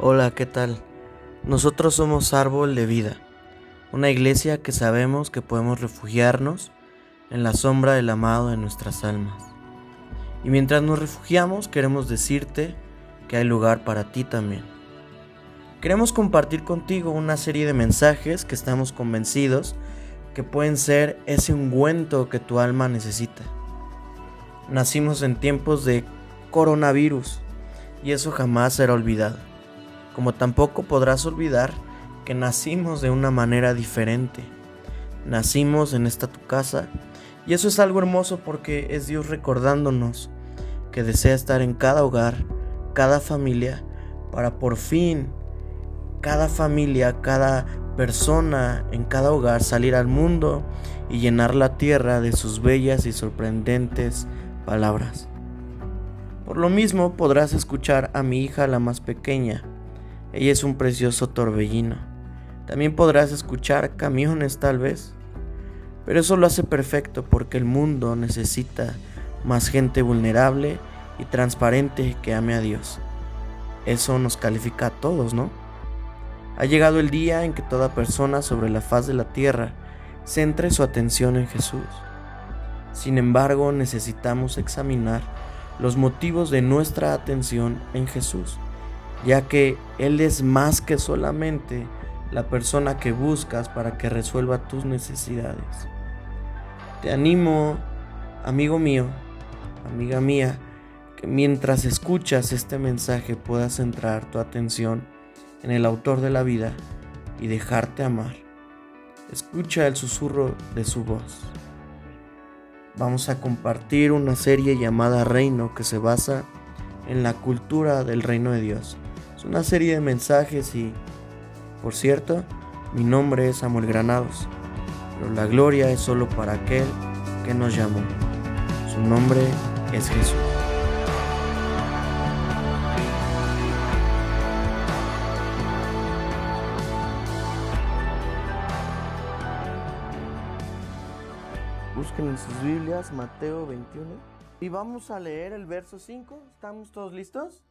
Hola, ¿qué tal? Nosotros somos Árbol de Vida, una iglesia que sabemos que podemos refugiarnos en la sombra del amado de nuestras almas. Y mientras nos refugiamos queremos decirte que hay lugar para ti también. Queremos compartir contigo una serie de mensajes que estamos convencidos que pueden ser ese ungüento que tu alma necesita. Nacimos en tiempos de coronavirus y eso jamás será olvidado. Como tampoco podrás olvidar que nacimos de una manera diferente. Nacimos en esta tu casa y eso es algo hermoso porque es Dios recordándonos que desea estar en cada hogar, cada familia, para por fin cada familia, cada persona en cada hogar salir al mundo y llenar la tierra de sus bellas y sorprendentes palabras. Por lo mismo podrás escuchar a mi hija la más pequeña. Ella es un precioso torbellino. También podrás escuchar camiones tal vez. Pero eso lo hace perfecto porque el mundo necesita más gente vulnerable y transparente que ame a Dios. Eso nos califica a todos, ¿no? Ha llegado el día en que toda persona sobre la faz de la tierra centre su atención en Jesús. Sin embargo, necesitamos examinar los motivos de nuestra atención en Jesús, ya que Él es más que solamente la persona que buscas para que resuelva tus necesidades. Te animo, amigo mío, amiga mía, que mientras escuchas este mensaje puedas centrar tu atención en el autor de la vida y dejarte amar. Escucha el susurro de su voz vamos a compartir una serie llamada Reino que se basa en la cultura del reino de Dios. Es una serie de mensajes y, por cierto, mi nombre es Samuel Granados, pero la gloria es solo para aquel que nos llamó. Su nombre es Jesús. Busquen en sus Biblias Mateo 21 y vamos a leer el verso 5. ¿Estamos todos listos?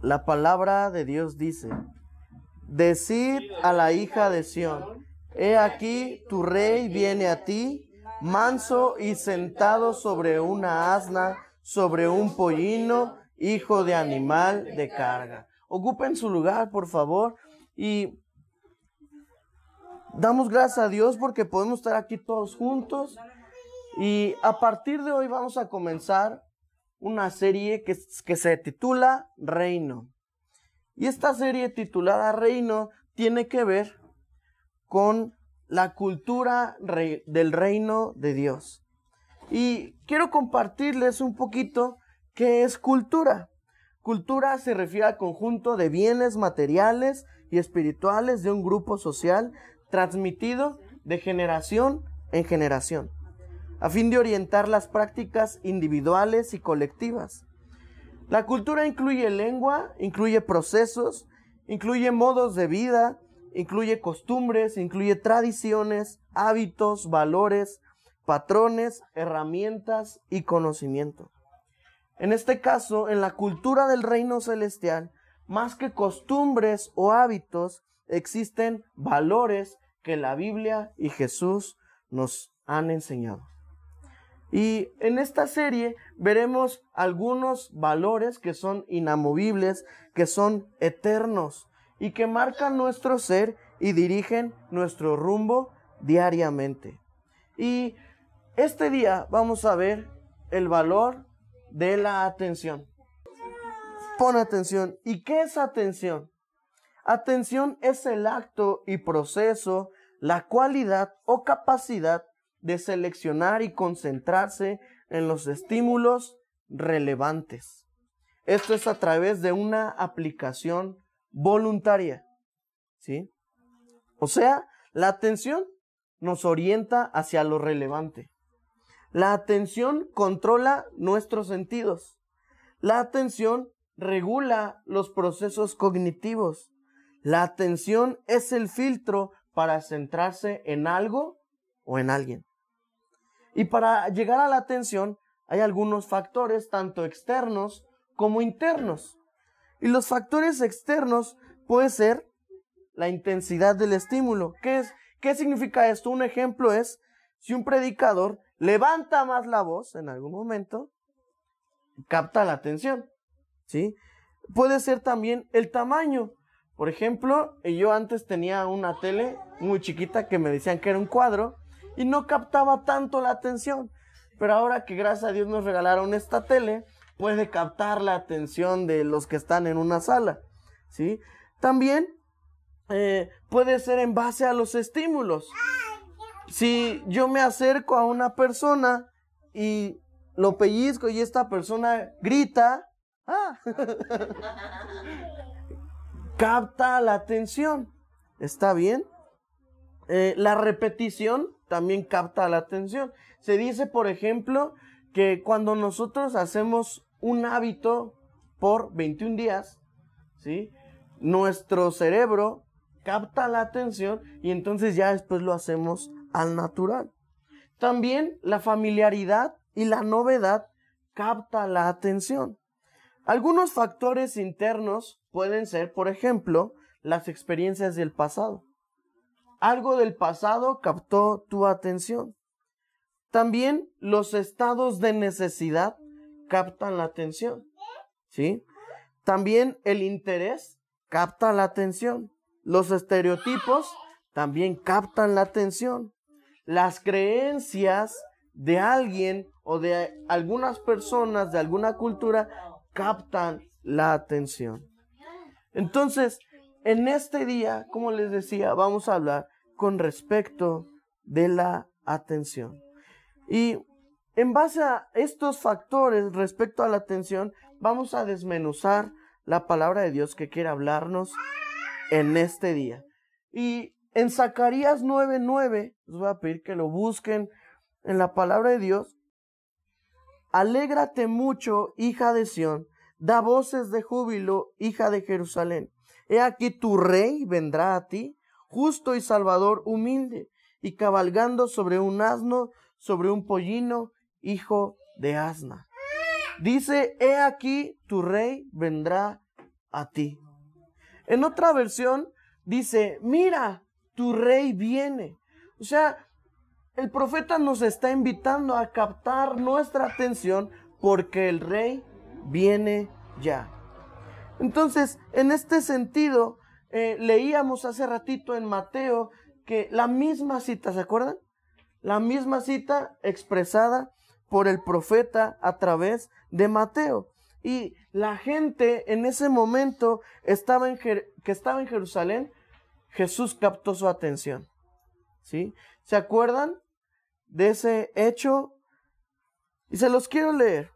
La palabra de Dios dice, Decid a la hija de Sión, he aquí tu rey viene a ti, manso y sentado sobre una asna, sobre un pollino, hijo de animal de carga. Ocupen su lugar, por favor, y Damos gracias a Dios porque podemos estar aquí todos juntos. Y a partir de hoy vamos a comenzar una serie que, que se titula Reino. Y esta serie titulada Reino tiene que ver con la cultura del reino de Dios. Y quiero compartirles un poquito qué es cultura. Cultura se refiere al conjunto de bienes materiales y espirituales de un grupo social transmitido de generación en generación, a fin de orientar las prácticas individuales y colectivas. La cultura incluye lengua, incluye procesos, incluye modos de vida, incluye costumbres, incluye tradiciones, hábitos, valores, patrones, herramientas y conocimiento. En este caso, en la cultura del reino celestial, más que costumbres o hábitos, existen valores que la Biblia y Jesús nos han enseñado. Y en esta serie veremos algunos valores que son inamovibles, que son eternos y que marcan nuestro ser y dirigen nuestro rumbo diariamente. Y este día vamos a ver el valor de la atención. Pon atención. ¿Y qué es atención? Atención es el acto y proceso, la cualidad o capacidad de seleccionar y concentrarse en los estímulos relevantes. Esto es a través de una aplicación voluntaria. ¿Sí? O sea, la atención nos orienta hacia lo relevante. La atención controla nuestros sentidos. La atención regula los procesos cognitivos. La atención es el filtro para centrarse en algo o en alguien. Y para llegar a la atención hay algunos factores, tanto externos como internos. Y los factores externos puede ser la intensidad del estímulo. ¿Qué, es, ¿Qué significa esto? Un ejemplo es si un predicador levanta más la voz en algún momento, capta la atención. ¿Sí? Puede ser también el tamaño. Por ejemplo, yo antes tenía una tele muy chiquita que me decían que era un cuadro y no captaba tanto la atención. Pero ahora que gracias a Dios nos regalaron esta tele, puede captar la atención de los que están en una sala. ¿sí? También eh, puede ser en base a los estímulos. Si yo me acerco a una persona y lo pellizco y esta persona grita, ah, capta la atención. ¿Está bien? Eh, la repetición también capta la atención. Se dice, por ejemplo, que cuando nosotros hacemos un hábito por 21 días, ¿sí? Nuestro cerebro capta la atención y entonces ya después lo hacemos al natural. También la familiaridad y la novedad capta la atención. Algunos factores internos pueden ser, por ejemplo, las experiencias del pasado. Algo del pasado captó tu atención. También los estados de necesidad captan la atención. ¿Sí? También el interés capta la atención. Los estereotipos también captan la atención. Las creencias de alguien o de algunas personas de alguna cultura captan la atención. Entonces, en este día, como les decía, vamos a hablar con respecto de la atención. Y en base a estos factores respecto a la atención, vamos a desmenuzar la palabra de Dios que quiere hablarnos en este día. Y en Zacarías 9:9, les voy a pedir que lo busquen en la palabra de Dios. Alégrate mucho, hija de Sión, da voces de júbilo, hija de Jerusalén. He aquí tu rey vendrá a ti, justo y salvador, humilde, y cabalgando sobre un asno, sobre un pollino, hijo de asna. Dice, he aquí tu rey vendrá a ti. En otra versión dice, mira, tu rey viene. O sea, el profeta nos está invitando a captar nuestra atención porque el rey viene ya. Entonces, en este sentido, eh, leíamos hace ratito en Mateo que la misma cita, ¿se acuerdan? La misma cita expresada por el profeta a través de Mateo. Y la gente en ese momento estaba en que estaba en Jerusalén, Jesús captó su atención. ¿Sí? ¿Se acuerdan de ese hecho? Y se los quiero leer.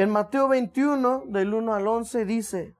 En Mateo 21, del 1 al 11, dice,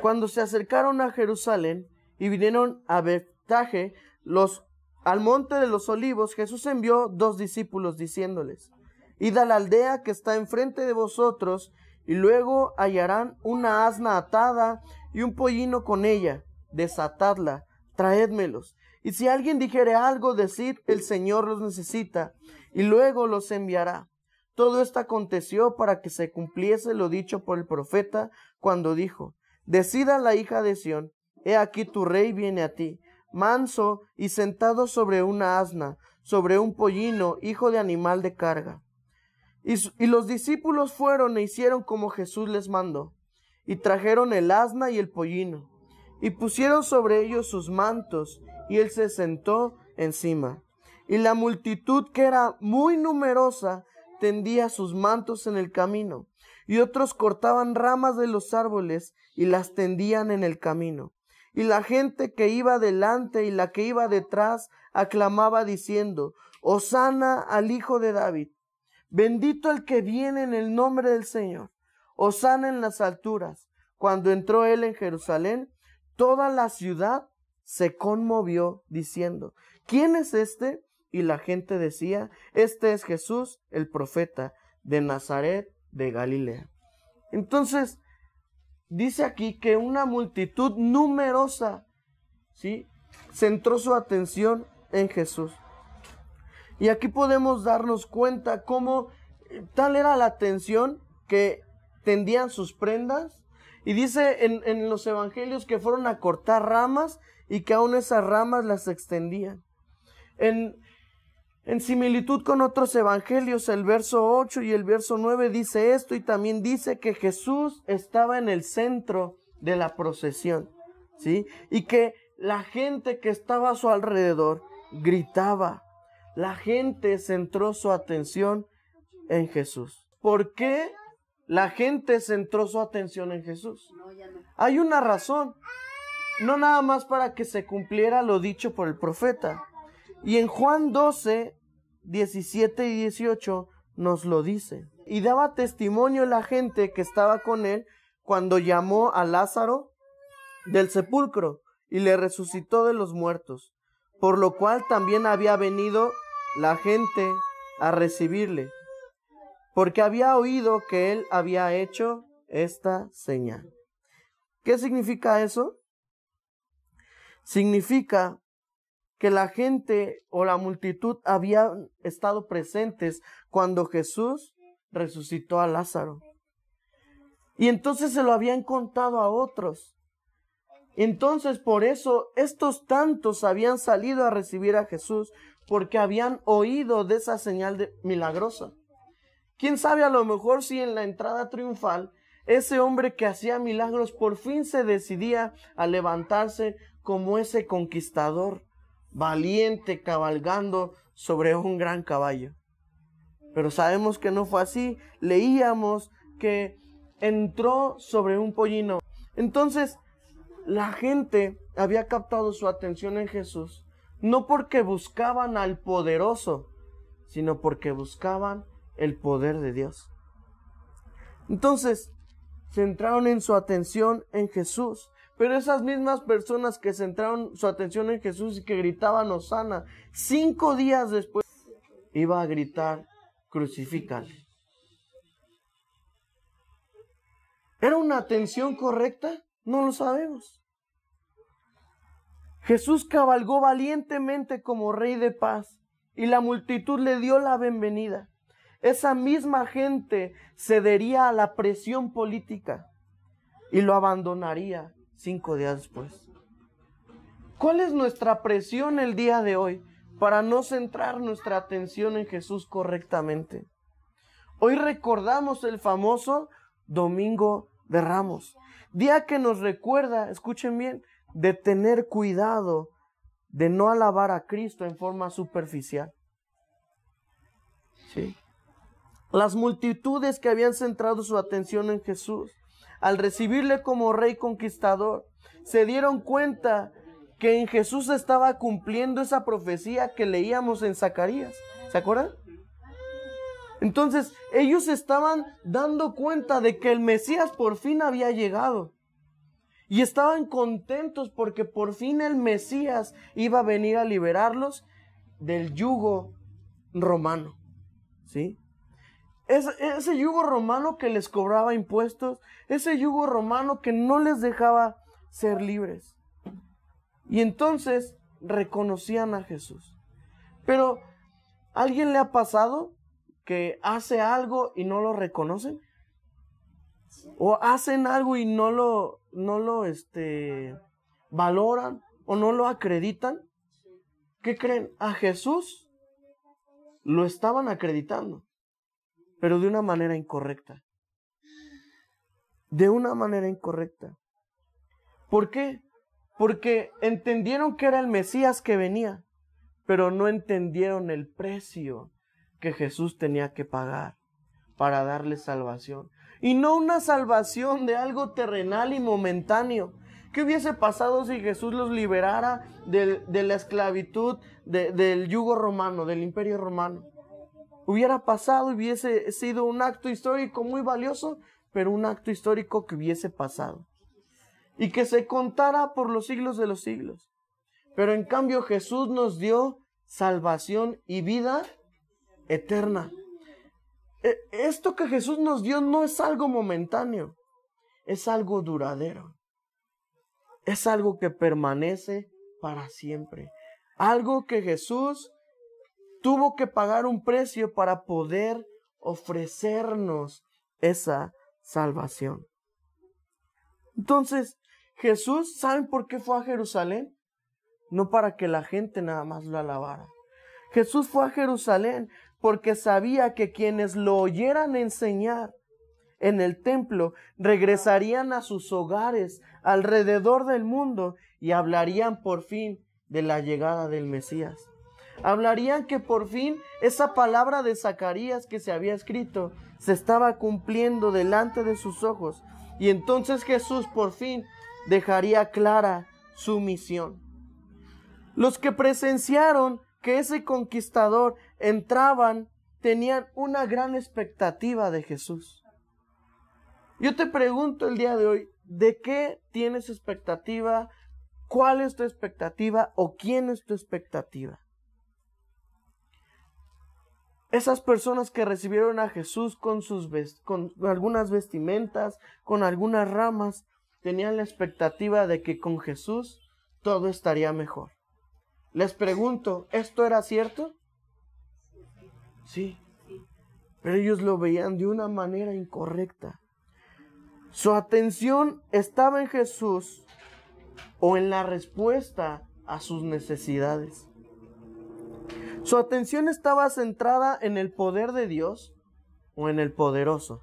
cuando se acercaron a Jerusalén y vinieron a Betaje, los al monte de los olivos, Jesús envió dos discípulos diciéndoles, Id a la aldea que está enfrente de vosotros, y luego hallarán una asna atada y un pollino con ella, desatadla, traédmelos. Y si alguien dijere algo, decid, el Señor los necesita, y luego los enviará. Todo esto aconteció para que se cumpliese lo dicho por el profeta cuando dijo, Decida la hija de Sión, he aquí tu rey viene a ti manso y sentado sobre una asna, sobre un pollino, hijo de animal de carga. Y, y, los discípulos fueron e hicieron como Jesús les mandó, y trajeron el asna y el pollino, y pusieron sobre ellos sus mantos, y él se sentó encima. Y la multitud, que era muy numerosa, tendía sus mantos en el camino, y otros cortaban ramas de los árboles y las tendían en el camino. Y la gente que iba delante y la que iba detrás aclamaba diciendo, Osana al Hijo de David. Bendito el que viene en el nombre del Señor. Osana en las alturas. Cuando entró él en Jerusalén, toda la ciudad se conmovió diciendo, ¿quién es este? Y la gente decía, este es Jesús, el profeta de Nazaret de Galilea. Entonces, dice aquí que una multitud numerosa, ¿sí? Centró su atención en Jesús. Y aquí podemos darnos cuenta cómo eh, tal era la atención que tendían sus prendas. Y dice en, en los evangelios que fueron a cortar ramas y que aún esas ramas las extendían. En, en similitud con otros evangelios, el verso 8 y el verso 9 dice esto y también dice que Jesús estaba en el centro de la procesión, ¿sí? Y que la gente que estaba a su alrededor gritaba. La gente centró su atención en Jesús. ¿Por qué la gente centró su atención en Jesús? Hay una razón. No nada más para que se cumpliera lo dicho por el profeta. Y en Juan 12, 17 y 18 nos lo dice. Y daba testimonio la gente que estaba con él cuando llamó a Lázaro del sepulcro y le resucitó de los muertos, por lo cual también había venido la gente a recibirle, porque había oído que él había hecho esta señal. ¿Qué significa eso? Significa que la gente o la multitud habían estado presentes cuando Jesús resucitó a Lázaro. Y entonces se lo habían contado a otros. Entonces por eso estos tantos habían salido a recibir a Jesús porque habían oído de esa señal de, milagrosa. Quién sabe a lo mejor si en la entrada triunfal ese hombre que hacía milagros por fin se decidía a levantarse como ese conquistador valiente cabalgando sobre un gran caballo. Pero sabemos que no fue así. Leíamos que entró sobre un pollino. Entonces, la gente había captado su atención en Jesús, no porque buscaban al poderoso, sino porque buscaban el poder de Dios. Entonces, centraron en su atención en Jesús. Pero esas mismas personas que centraron su atención en Jesús y que gritaban Osana, cinco días después iba a gritar, crucifícale. ¿Era una atención correcta? No lo sabemos. Jesús cabalgó valientemente como rey de paz y la multitud le dio la bienvenida. Esa misma gente cedería a la presión política y lo abandonaría cinco días después. ¿Cuál es nuestra presión el día de hoy para no centrar nuestra atención en Jesús correctamente? Hoy recordamos el famoso Domingo de Ramos, día que nos recuerda, escuchen bien, de tener cuidado de no alabar a Cristo en forma superficial. ¿Sí? Las multitudes que habían centrado su atención en Jesús al recibirle como rey conquistador, se dieron cuenta que en Jesús estaba cumpliendo esa profecía que leíamos en Zacarías. ¿Se acuerdan? Entonces ellos estaban dando cuenta de que el Mesías por fin había llegado. Y estaban contentos porque por fin el Mesías iba a venir a liberarlos del yugo romano. ¿Sí? Ese yugo romano que les cobraba impuestos, ese yugo romano que no les dejaba ser libres. Y entonces reconocían a Jesús. Pero, ¿alguien le ha pasado que hace algo y no lo reconocen? O hacen algo y no lo, no lo, este, valoran o no lo acreditan. ¿Qué creen? A Jesús lo estaban acreditando pero de una manera incorrecta. De una manera incorrecta. ¿Por qué? Porque entendieron que era el Mesías que venía, pero no entendieron el precio que Jesús tenía que pagar para darle salvación. Y no una salvación de algo terrenal y momentáneo. ¿Qué hubiese pasado si Jesús los liberara de, la esclavitud del yugo romano, del imperio romano? Hubiera pasado hubiese sido un acto histórico muy valioso, pero un acto histórico que hubiese pasado. Y que se contara por los siglos de los siglos. Pero en cambio Jesús nos dio salvación y vida eterna. E, esto que Jesús nos dio no es algo momentáneo, es algo duradero. Es algo que permanece para siempre. Algo que Jesús tuvo que pagar un precio para poder ofrecernos esa salvación. Entonces, Jesús, ¿saben por qué fue a Jerusalén? No para que la gente nada más lo alabara. Jesús fue a Jerusalén porque sabía que quienes lo oyeran enseñar en el templo regresarían a sus hogares alrededor del mundo y hablarían por fin de la llegada del Mesías. Hablarían que por fin esa palabra de Zacarías que se había escrito se estaba cumpliendo delante de sus ojos y entonces Jesús por fin dejaría clara su misión. Los que presenciaron que ese conquistador entraban tenían una gran expectativa de Jesús. Yo te pregunto el día de hoy, ¿de qué tienes expectativa? ¿Cuál es tu expectativa o quién es tu expectativa? Esas personas que recibieron a Jesús con sus con algunas vestimentas, con algunas ramas, tenían la expectativa de que con Jesús todo estaría mejor. Les pregunto, ¿esto era cierto? Sí. Pero ellos lo veían de una manera incorrecta. Su atención estaba en Jesús o en la respuesta a sus necesidades. Su atención estaba centrada en el poder de Dios o en el poderoso.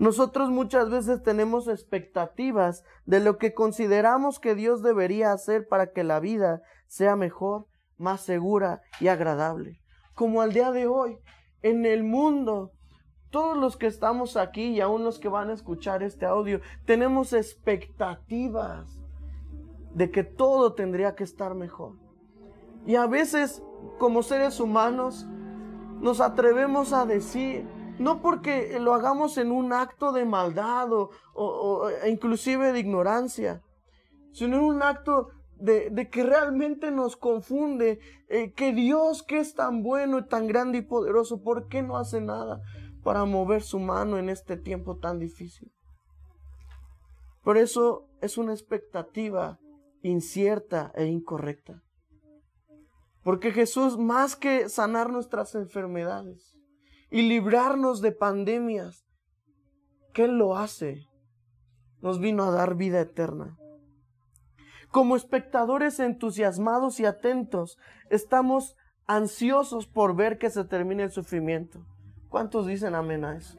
Nosotros muchas veces tenemos expectativas de lo que consideramos que Dios debería hacer para que la vida sea mejor, más segura y agradable. Como al día de hoy, en el mundo, todos los que estamos aquí y aún los que van a escuchar este audio, tenemos expectativas de que todo tendría que estar mejor. Y a veces, como seres humanos, nos atrevemos a decir, no porque lo hagamos en un acto de maldad o, e inclusive de ignorancia, sino en un acto de, que realmente nos confunde eh, que Dios que es tan bueno y tan grande y poderoso, ¿por qué no hace nada para mover su mano en este tiempo tan difícil? Por eso es una expectativa incierta e incorrecta. Porque Jesús, más que sanar nuestras enfermedades, y librarnos de pandemias. ¿Qué lo hace? Nos vino a dar vida eterna. Como espectadores entusiasmados y atentos, estamos ansiosos por ver que se termine el sufrimiento. ¿Cuántos dicen amén a eso?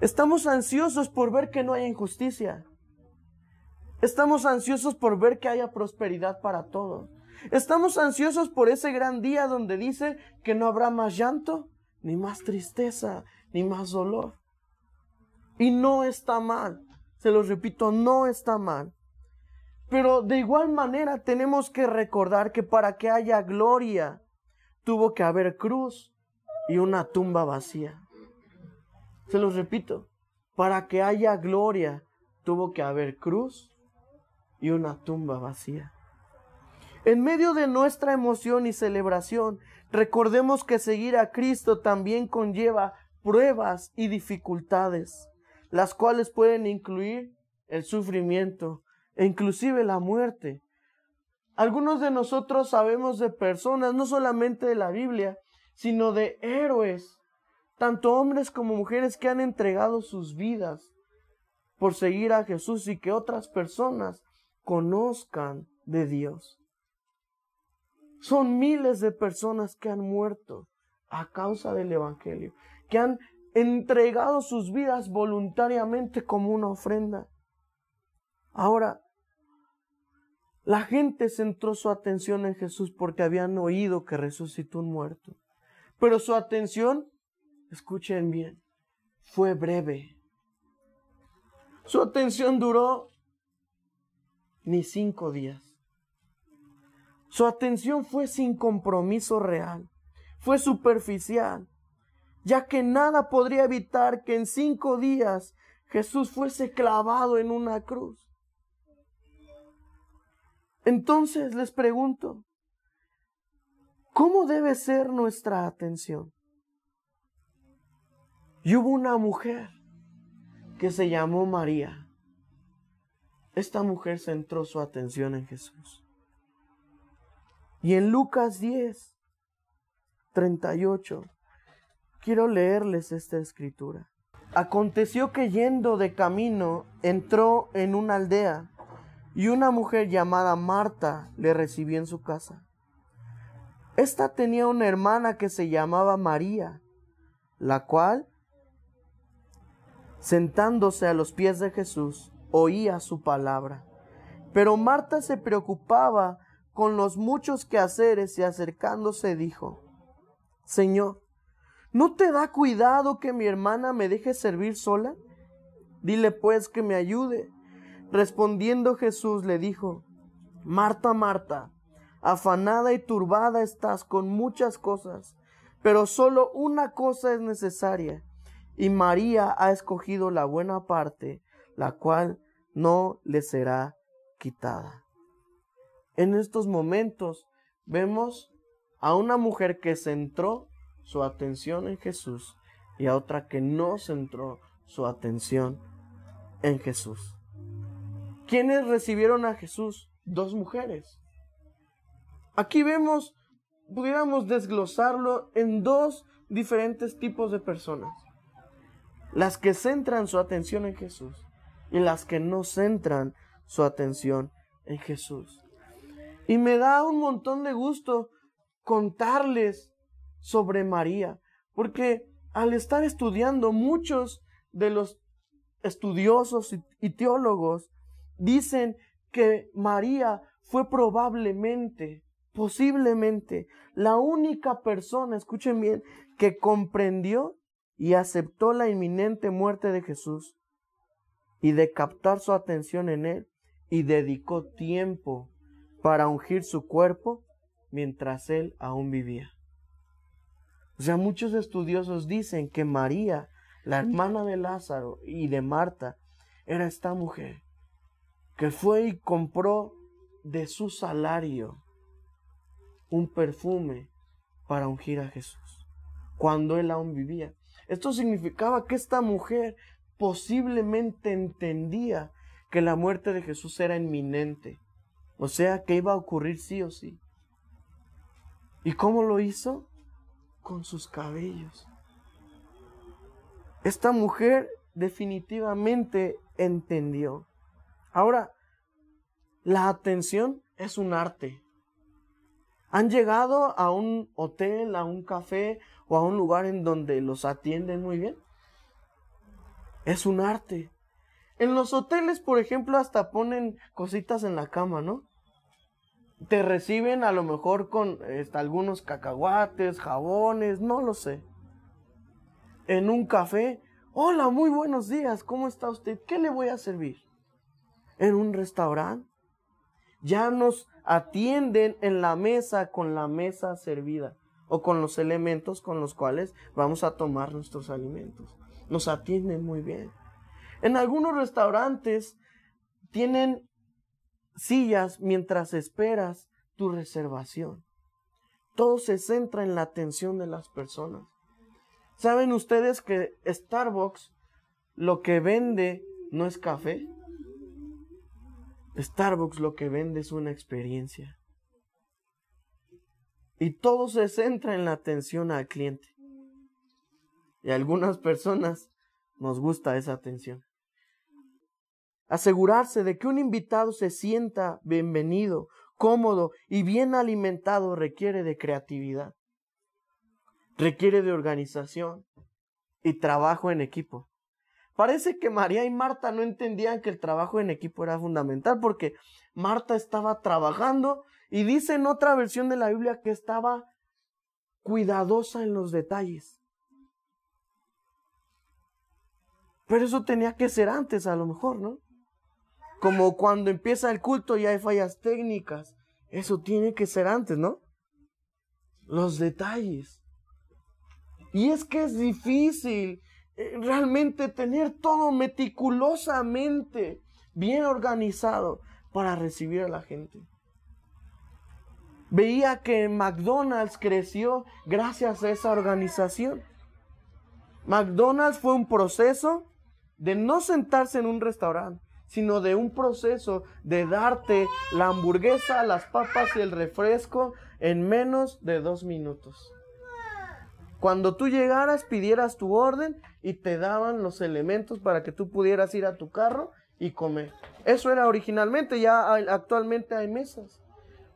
Estamos ansiosos por ver que no haya injusticia. Estamos ansiosos por ver que haya prosperidad para todos. Estamos ansiosos por ese gran día donde dice que no habrá más llanto, ni más tristeza, ni más dolor. Y no está mal, se lo repito, no está mal. Pero de igual manera tenemos que recordar que para que haya gloria tuvo que haber cruz y una tumba vacía. Se los repito, para que haya gloria tuvo que haber cruz y una tumba vacía. En medio de nuestra emoción y celebración, recordemos que seguir a Cristo también conlleva pruebas y dificultades, las cuales pueden incluir el sufrimiento e inclusive la muerte. Algunos de nosotros sabemos de personas, no solamente de la Biblia, sino de héroes, tanto hombres como mujeres que han entregado sus vidas por seguir a Jesús y que otras personas conozcan de Dios. Son miles de personas que han muerto a causa del Evangelio, que han entregado sus vidas voluntariamente como una ofrenda. Ahora, la gente centró su atención en Jesús porque habían oído que resucitó un muerto. Pero su atención, escuchen bien, fue breve. Su atención duró ni cinco días. Su atención fue sin compromiso real, fue superficial, ya que nada podría evitar que en cinco días Jesús fuese clavado en una cruz. Entonces les pregunto, ¿cómo debe ser nuestra atención? Y hubo una mujer que se llamó María. Esta mujer centró su atención en Jesús. Y en Lucas 10, 38, quiero leerles esta escritura. Aconteció que yendo de camino entró en una aldea y una mujer llamada Marta le recibió en su casa. Esta tenía una hermana que se llamaba María, la cual, sentándose a los pies de Jesús, oía su palabra. Pero Marta se preocupaba con los muchos quehaceres y acercándose dijo, Señor, ¿No te da cuidado que mi hermana me deje servir sola? Dile pues que me ayude. Respondiendo Jesús le dijo, Marta, Marta, afanada y turbada estás con muchas cosas, pero solo una cosa es necesaria, y María ha escogido la buena parte, la cual no le será quitada. En estos momentos vemos a una mujer que se entró su atención en Jesús y a otra que no centró su atención en Jesús. ¿Quiénes recibieron a Jesús? Dos mujeres. Aquí vemos, pudiéramos desglosarlo en dos diferentes tipos de personas. Las que centran su atención en Jesús y las que no centran su atención en Jesús. Y me da un montón de gusto contarles sobre María, porque al estar estudiando muchos de los estudiosos y, teólogos dicen que María fue probablemente, posiblemente, la única persona, escuchen bien, que comprendió y aceptó la inminente muerte de Jesús y de captar su atención en él y dedicó tiempo para ungir su cuerpo mientras él aún vivía. O sea, muchos estudiosos dicen que María, la hermana de Lázaro y de Marta, era esta mujer que fue y compró de su salario un perfume para ungir a Jesús, cuando él aún vivía. Esto significaba que esta mujer posiblemente entendía que la muerte de Jesús era inminente, o sea, que iba a ocurrir sí o sí. ¿Y cómo lo hizo? con sus cabellos. Esta mujer definitivamente entendió. Ahora, la atención es un arte. ¿Han llegado a un hotel, a un café o a un lugar en donde los atienden muy bien? Es un arte. En los hoteles, por ejemplo, hasta ponen cositas en la cama, ¿no? te reciben a lo mejor con este, algunos cacahuates, jabones, no lo sé. En un café, hola, muy buenos días, ¿cómo está usted? ¿Qué le voy a servir? En un restaurante, ya nos atienden en la mesa con la mesa servida o con los elementos con los cuales vamos a tomar nuestros alimentos. Nos atienden muy bien. En algunos restaurantes tienen sillas mientras esperas tu reservación. Todo se centra en la atención de las personas. ¿Saben ustedes que Starbucks lo que vende no es café? Starbucks lo que vende es una experiencia. Y todo se centra en la atención al cliente. Y algunas personas nos gusta esa atención. Asegurarse de que un invitado se sienta bienvenido, cómodo y bien alimentado requiere de creatividad, requiere de organización y trabajo en equipo. Parece que María y Marta no entendían que el trabajo en equipo era fundamental porque Marta estaba trabajando y dice en otra versión de la Biblia que estaba cuidadosa en los detalles. Pero eso tenía que ser antes a lo mejor, ¿no? Como cuando empieza el culto y hay fallas técnicas. Eso tiene que ser antes, ¿no? Los detalles. Y es que es difícil eh, realmente tener todo meticulosamente bien organizado para recibir a la gente. Veía que McDonald's creció gracias a esa organización. McDonald's fue un proceso de no sentarse en un restaurante, sino de un proceso de darte la hamburguesa, las papas y el refresco en menos de dos minutos. Cuando tú llegaras, pidieras tu orden y te daban los elementos para que tú pudieras ir a tu carro y comer. Eso era originalmente, ya actualmente hay mesas.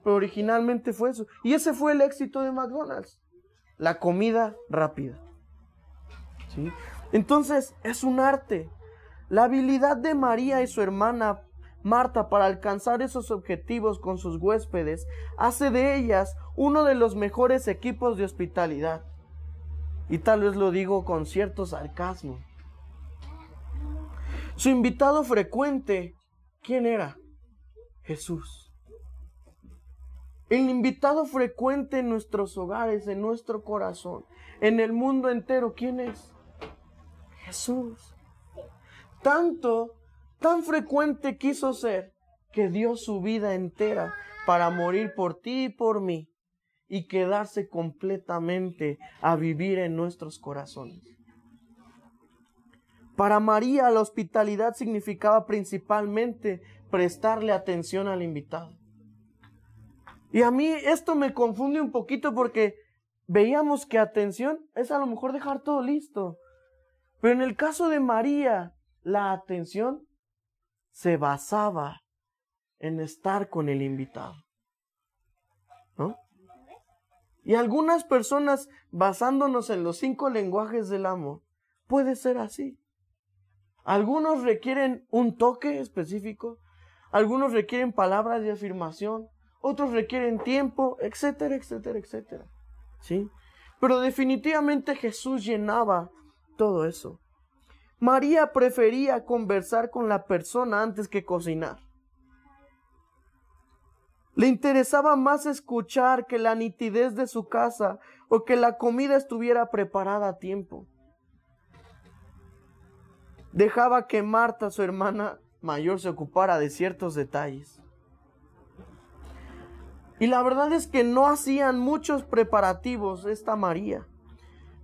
Pero originalmente fue eso. Y ese fue el éxito de McDonald's. La comida rápida. ¿Sí? Entonces es un arte. La habilidad de María y su hermana Marta para alcanzar esos objetivos con sus huéspedes hace de ellas uno de los mejores equipos de hospitalidad. Y tal vez lo digo con cierto sarcasmo. Su invitado frecuente, ¿quién era? Jesús. El invitado frecuente en nuestros hogares, en nuestro corazón, en el mundo entero, ¿quién es? Jesús. Tanto, tan frecuente quiso ser que dio su vida entera para morir por ti y por mí y quedarse completamente a vivir en nuestros corazones. Para María la hospitalidad significaba principalmente prestarle atención al invitado. Y a mí esto me confunde un poquito porque veíamos que atención es a lo mejor dejar todo listo. Pero en el caso de María, la atención se basaba en estar con el invitado. ¿No? Y algunas personas, basándonos en los cinco lenguajes del amor, puede ser así. Algunos requieren un toque específico, algunos requieren palabras de afirmación, otros requieren tiempo, etcétera, etcétera, etcétera. ¿Sí? Pero definitivamente Jesús llenaba todo eso. María prefería conversar con la persona antes que cocinar. Le interesaba más escuchar que la nitidez de su casa o que la comida estuviera preparada a tiempo. Dejaba que Marta, su hermana mayor, se ocupara de ciertos detalles. Y la verdad es que no hacían muchos preparativos esta María.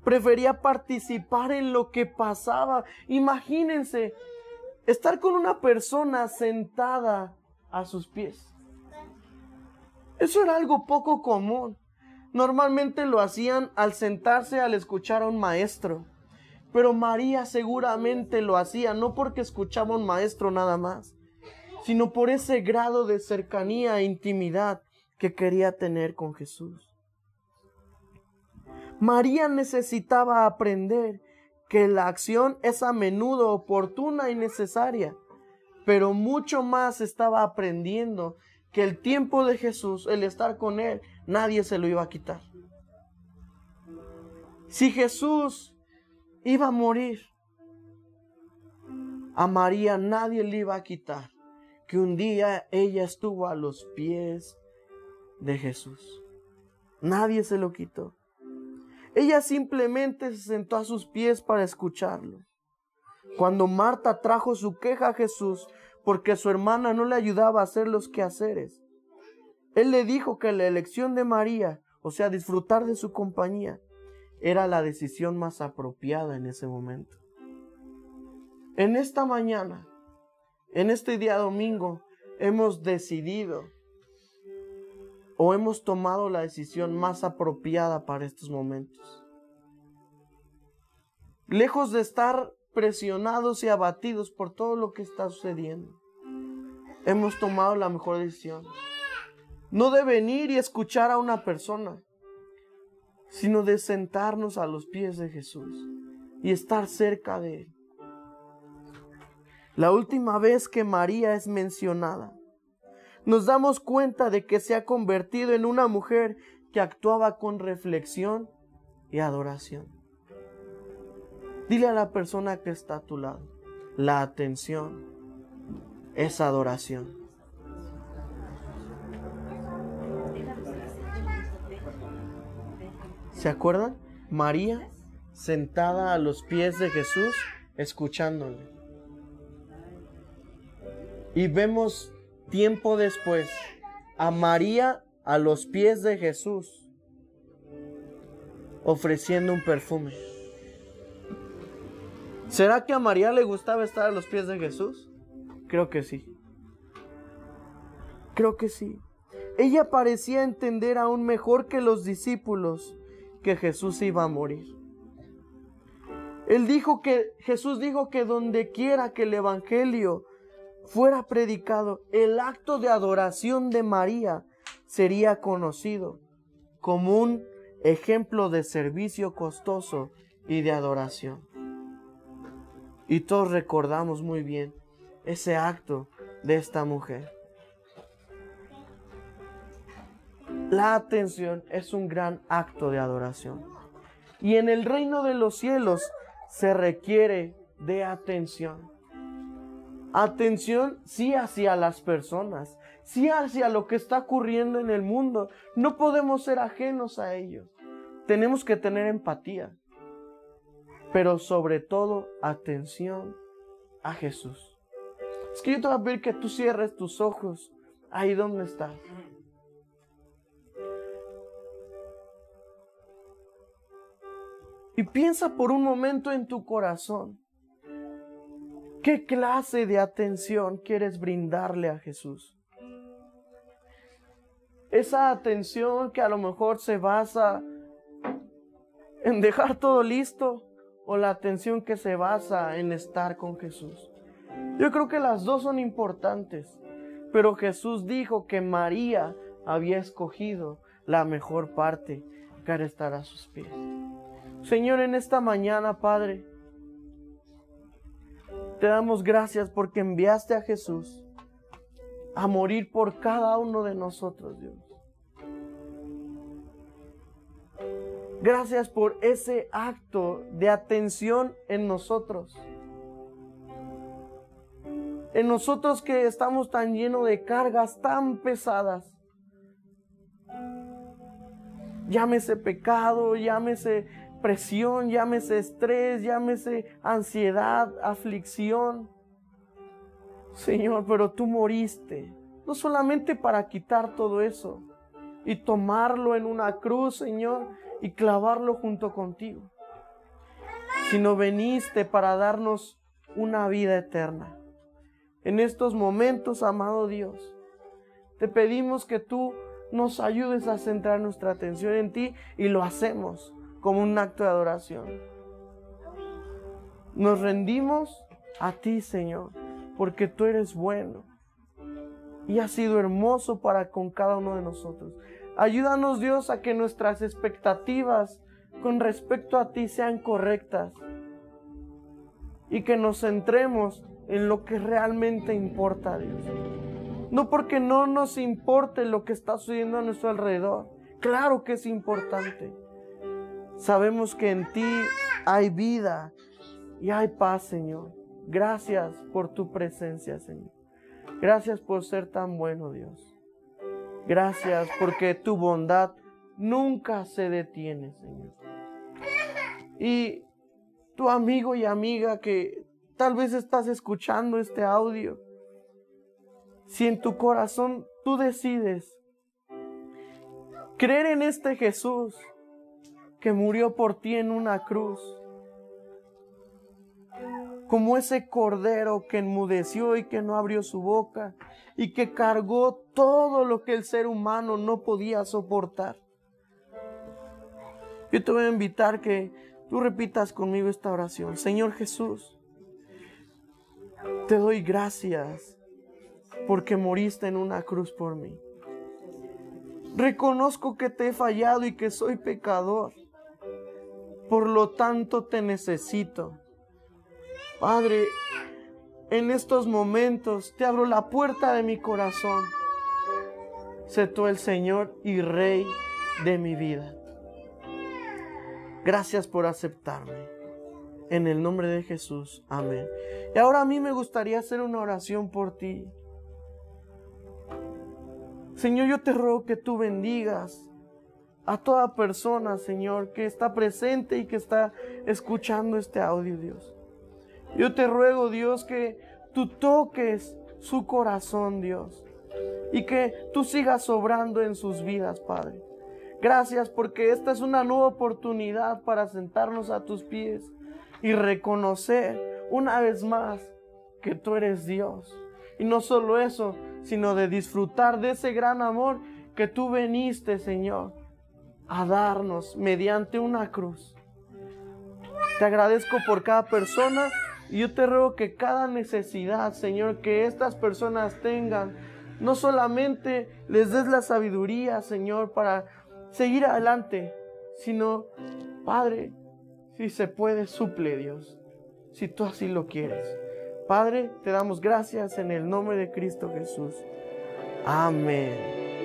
Prefería participar en lo que pasaba. Imagínense estar con una persona sentada a sus pies. Eso era algo poco común. Normalmente lo hacían al sentarse al escuchar a un maestro. Pero María seguramente lo hacía no porque escuchaba a un maestro nada más, sino por ese grado de cercanía e intimidad que quería tener con Jesús. María necesitaba aprender que la acción es a menudo oportuna y necesaria, pero mucho más estaba aprendiendo que el tiempo de Jesús, el estar con Él, nadie se lo iba a quitar. Si Jesús iba a morir, a María nadie le iba a quitar que un día ella estuvo a los pies de Jesús. Nadie se lo quitó. Ella simplemente se sentó a sus pies para escucharlo. Cuando Marta trajo su queja a Jesús porque su hermana no le ayudaba a hacer los quehaceres, él le dijo que la elección de María, o sea, disfrutar de su compañía, era la decisión más apropiada en ese momento. En esta mañana, en este día domingo, hemos decidido o hemos tomado la decisión más apropiada para estos momentos. Lejos de estar presionados y abatidos por todo lo que está sucediendo, hemos tomado la mejor decisión. No de venir y escuchar a una persona, sino de sentarnos a los pies de Jesús y estar cerca de Él. La última vez que María es mencionada nos damos cuenta de que se ha convertido en una mujer que actuaba con reflexión y adoración. Dile a la persona que está a tu lado, la atención es adoración. ¿Se acuerdan? María sentada a los pies de Jesús escuchándole. Y vemos tiempo después a María a los pies de Jesús, ofreciendo un perfume. ¿Será que a María le gustaba estar a los pies de Jesús? Creo que sí. Creo que sí. Ella parecía entender aún mejor que los discípulos que Jesús iba a morir. Él dijo que Jesús dijo que donde quiera que el evangelio fuera predicado, el acto de adoración de María sería conocido como un ejemplo de servicio costoso y de adoración. Y todos recordamos muy bien ese acto de esta mujer. La atención es un gran acto de adoración. Y en el reino de los cielos se requiere de atención. Atención sí hacia las personas, sí hacia lo que está ocurriendo en el mundo. No podemos ser ajenos a ellos. Tenemos que tener empatía. Pero sobre todo atención a Jesús. Es que yo te voy a pedir que tú cierres tus ojos ahí donde estás. Y piensa por un momento en tu corazón. ¿Qué clase de atención quieres brindarle a Jesús? Esa atención que a lo mejor se basa en dejar todo listo o la atención que se basa en estar con Jesús. Yo creo que las dos son importantes, pero Jesús dijo que María había escogido la mejor parte, que era estar a sus pies. Señor, en esta mañana, Padre, te damos gracias porque enviaste a Jesús a morir por cada uno de nosotros, Dios. Gracias por ese acto de atención en nosotros. En nosotros que estamos tan llenos de cargas tan pesadas. Llámese pecado, llámese presión, llámese estrés, llámese ansiedad, aflicción. Señor, pero tú moriste, no solamente para quitar todo eso y tomarlo en una cruz, Señor, y clavarlo junto contigo, sino veniste para darnos una vida eterna. En estos momentos, amado Dios, te pedimos que tú nos ayudes a centrar nuestra atención en ti y lo hacemos como un acto de adoración. Nos rendimos a ti, Señor, porque tú eres bueno y has sido hermoso para con cada uno de nosotros. Ayúdanos, Dios, a que nuestras expectativas con respecto a ti sean correctas y que nos centremos en lo que realmente importa, Dios. No porque no nos importe lo que está sucediendo a nuestro alrededor. Claro que es importante. Sabemos que en ti hay vida y hay paz, Señor. Gracias por tu presencia, Señor. Gracias por ser tan bueno, Dios. Gracias porque tu bondad nunca se detiene, Señor. Y tu amigo y amiga que tal vez estás escuchando este audio, si en tu corazón tú decides creer en este Jesús, que murió por ti en una cruz. Como ese cordero que enmudeció y que no abrió su boca y que cargó todo lo que el ser humano no podía soportar. Yo te voy a invitar que tú repitas conmigo esta oración. Señor Jesús, te doy gracias porque moriste en una cruz por mí. Reconozco que te he fallado y que soy pecador. Por lo tanto te necesito. Padre, en estos momentos te abro la puerta de mi corazón. Sé tú el Señor y Rey de mi vida. Gracias por aceptarme. En el nombre de Jesús. Amén. Y ahora a mí me gustaría hacer una oración por ti. Señor, yo te ruego que tú bendigas a toda persona, Señor, que está presente y que está escuchando este audio, Dios. Yo te ruego, Dios, que tú toques su corazón, Dios, y que tú sigas obrando en sus vidas, Padre. Gracias porque esta es una nueva oportunidad para sentarnos a tus pies y reconocer una vez más que tú eres Dios Y no solo eso, sino de disfrutar de ese gran amor que tú veniste, Señor, a darnos mediante una cruz. Te agradezco por cada persona y yo te ruego que cada necesidad, Señor, que estas personas tengan, no solamente les des la sabiduría, Señor, para seguir adelante, sino, Padre, si se puede, suple Dios, si tú así lo quieres. Padre, te damos gracias en el nombre de Cristo Jesús. Amén.